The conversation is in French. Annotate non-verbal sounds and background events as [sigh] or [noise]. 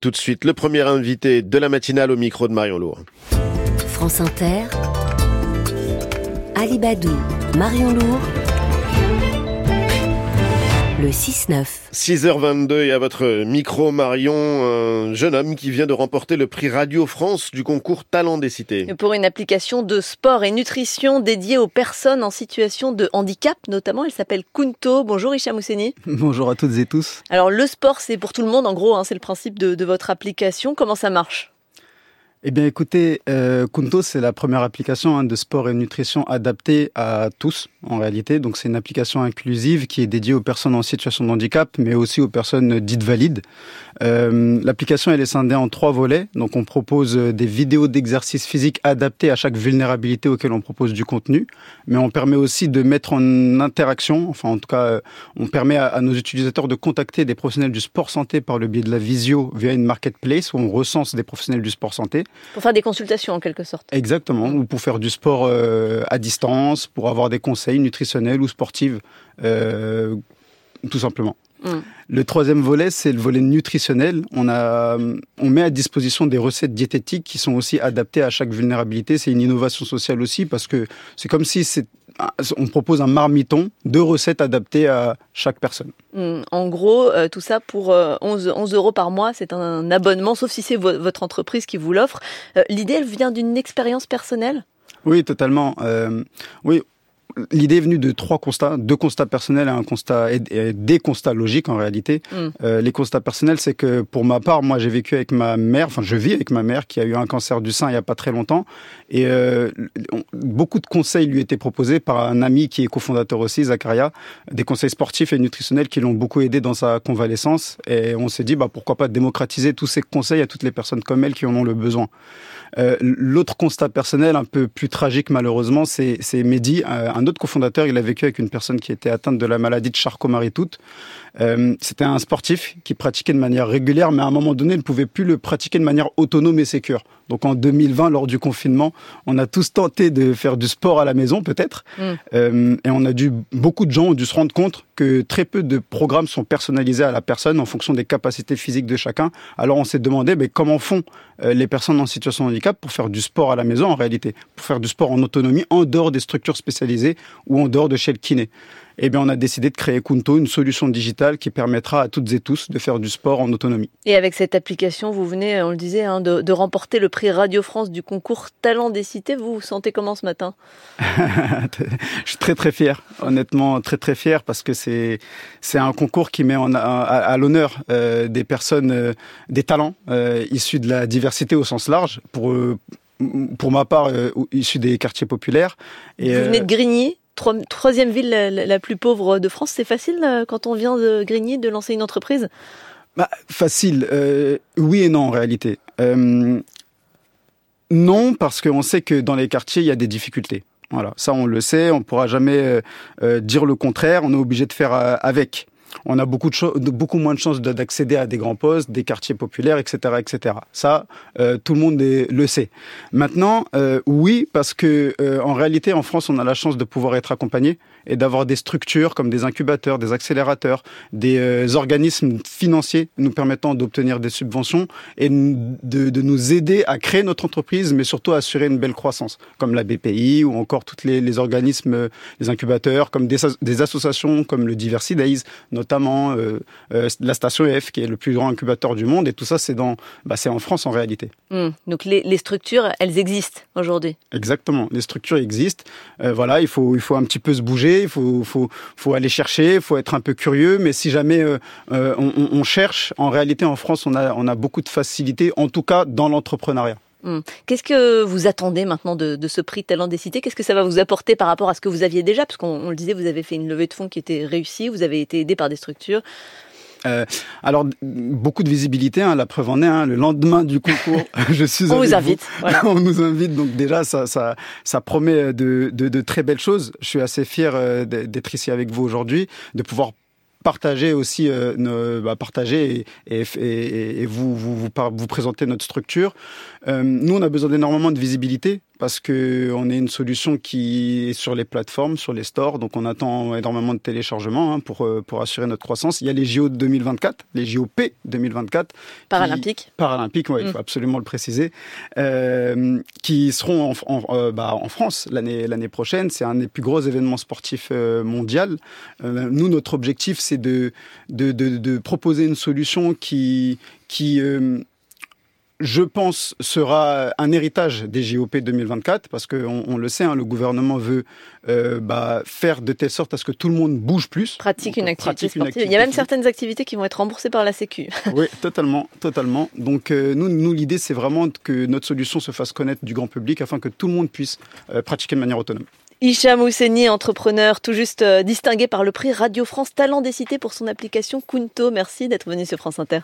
Tout de suite, le premier invité de la matinale au micro de Marion Lourd. France Inter, Alibadou, Marion Lourd le 6-9. 6h22 et à votre micro, Marion, un jeune homme qui vient de remporter le prix Radio France du concours Talent des Cités. Pour une application de sport et nutrition dédiée aux personnes en situation de handicap, notamment, elle s'appelle Kunto. Bonjour Isha Mousseni. [laughs] Bonjour à toutes et tous. Alors le sport, c'est pour tout le monde, en gros, hein, c'est le principe de, de votre application. Comment ça marche? Eh bien, écoutez, euh, Kunto, c'est la première application hein, de sport et nutrition adaptée à tous, en réalité. Donc, c'est une application inclusive qui est dédiée aux personnes en situation de handicap, mais aussi aux personnes dites valides. Euh, l'application, elle est scindée en trois volets. Donc, on propose euh, des vidéos d'exercices physiques adaptées à chaque vulnérabilité auquel on propose du contenu, mais on permet aussi de mettre en interaction, enfin, en tout cas, euh, on permet à, à nos utilisateurs de contacter des professionnels du sport santé par le biais de la visio via une marketplace où on recense des professionnels du sport santé. Pour faire des consultations en quelque sorte. Exactement, ou pour faire du sport euh, à distance, pour avoir des conseils nutritionnels ou sportifs, euh, tout simplement. Mm. Le troisième volet, c'est le volet nutritionnel. On, a, on met à disposition des recettes diététiques qui sont aussi adaptées à chaque vulnérabilité. C'est une innovation sociale aussi parce que c'est comme si c'est on propose un marmiton de recettes adaptées à chaque personne. Mm. En gros, euh, tout ça pour 11, euh, 11, euros par mois, c'est un abonnement, sauf si c'est votre entreprise qui vous l'offre. Euh, l'idée, elle vient d'une expérience personnelle? Oui, totalement. oui, L'idée est venue de trois constats, deux constats personnels et un constat et des constats logiques en réalité. Mm. Euh, les constats personnels, c'est que pour ma part, moi j'ai vécu avec ma mère, enfin je vis avec ma mère qui a eu un cancer du sein il y a pas très longtemps, et euh, beaucoup de conseils lui étaient proposés par un ami qui est cofondateur aussi, Zakaria, des conseils sportifs et nutritionnels qui l'ont beaucoup aidé dans sa convalescence, et on s'est dit bah pourquoi pas démocratiser tous ces conseils à toutes les personnes comme elle qui en ont le besoin. Euh, L'autre constat personnel, un peu plus tragique malheureusement, c'est Mehdi, un autre cofondateur. Il a vécu avec une personne qui était atteinte de la maladie de Charcot-Marie-Tooth. Euh, C'était un sportif qui pratiquait de manière régulière, mais à un moment donné, il ne pouvait plus le pratiquer de manière autonome et sécure. Donc en 2020, lors du confinement, on a tous tenté de faire du sport à la maison, peut-être, mm. euh, et on a dû beaucoup de gens ont dû se rendre compte très peu de programmes sont personnalisés à la personne en fonction des capacités physiques de chacun. Alors on s'est demandé, mais comment font euh, les personnes en situation de handicap pour faire du sport à la maison en réalité, pour faire du sport en autonomie en dehors des structures spécialisées ou en dehors de chez le kiné eh bien, on a décidé de créer Kunto, une solution digitale qui permettra à toutes et tous de faire du sport en autonomie. Et avec cette application, vous venez, on le disait, hein, de, remporter le prix Radio France du concours Talent des Cités. Vous vous sentez comment ce matin? [laughs] Je suis très très fier, honnêtement très très fier parce que c'est c'est un concours qui met en, à, l'honneur euh, des personnes, euh, des talents euh, issus de la diversité au sens large. Pour pour ma part, issus des quartiers populaires. Et, vous venez de Grigny? Troisième ville la, plus pauvre de France. C'est facile euh, quand on vient de Grigny de lancer une entreprise? Bah, Facile, euh, oui et non en réalité. Euh, non, parce qu'on sait que dans les quartiers, il y a des difficultés. Voilà, ça on le sait, on ne pourra jamais dire le contraire, on est obligé de faire avec on a beaucoup, de beaucoup moins de chances d'accéder à des grands postes, des quartiers populaires, etc., etc. Ça, euh, tout le monde le sait. Maintenant, euh, oui, parce que euh, en réalité, en France, on a la chance de pouvoir être accompagné et d'avoir des structures comme des incubateurs, des accélérateurs, des organismes financiers nous permettant d'obtenir des subventions et de, nous aider à créer notre entreprise, mais surtout à assurer une belle croissance, comme la BPI ou encore tous les, organismes, les incubateurs, comme des, associations comme le Diversity Days, notamment euh, euh, la station EF, qui est le plus grand incubateur du monde. Et tout ça, c'est dans, bah, c'est en France en réalité. Hmm. Donc les, structures, elles existent aujourd'hui. Exactement, les structures existent. Euh, voilà, il faut, il faut un petit peu se bouger, il faut, faut, faut aller chercher, il faut être un peu curieux. Mais si jamais on, on, cherche, en réalité, en France, on a, on a beaucoup de facilité, en tout cas dans l'entrepreneuriat. Hmm. Qu'est-ce que vous attendez maintenant de, ce prix Talent des Cités? Qu'est-ce que ça va vous apporter par rapport à ce que vous aviez déjà? Parce qu'on le disait, vous avez fait une levée de fonds qui était réussie, vous avez été aidé par des structures. Euh, alors beaucoup de visibilité, hein, la preuve en est. Hein, le lendemain du concours, [laughs] [laughs] je suis. On vous invite. [laughs] On nous invite, donc déjà ça, ça, ça promet de, de, de, très belles choses. Je suis assez fier euh, d'être ici avec vous aujourd'hui, de pouvoir partager aussi, euh, bah, partager et, vous, vous, vous, vous, présenter notre structure. Euh, nous, on a besoin d'énormément de visibilité parce que on est une solution qui est sur les plateformes, sur les stores, donc on attend énormément de téléchargements hein, pour euh, pour assurer notre croissance. Il y a les JO 2024, les JOP 2024, paralympiques, paralympiques, ouais, il faut mm. absolument le préciser, euh, qui seront en, en, euh, bah, en France l'année l'année prochaine. C'est un des plus gros événements sportifs euh, mondial. Euh, nous, notre objectif, c'est de de, de de, proposer une solution qui qui je pense, sera un héritage des JOP 2024, parce qu'on on le sait, hein, le gouvernement veut euh, bah, faire de telle sorte à ce que tout le monde bouge plus. Pratique, une, activité sportive. Il y a même certaines activités qui vont être remboursées par la Sécu. [laughs] oui, totalement, totalement. Donc euh, nous, nous l'idée, c'est vraiment que notre solution se fasse connaître du grand public afin que tout le monde puisse euh, pratiquer de manière autonome. Hicham Ousseni, entrepreneur tout juste distingué par le prix Radio France Talent des Cités pour son application Kunto. Merci d'être venu sur France Inter.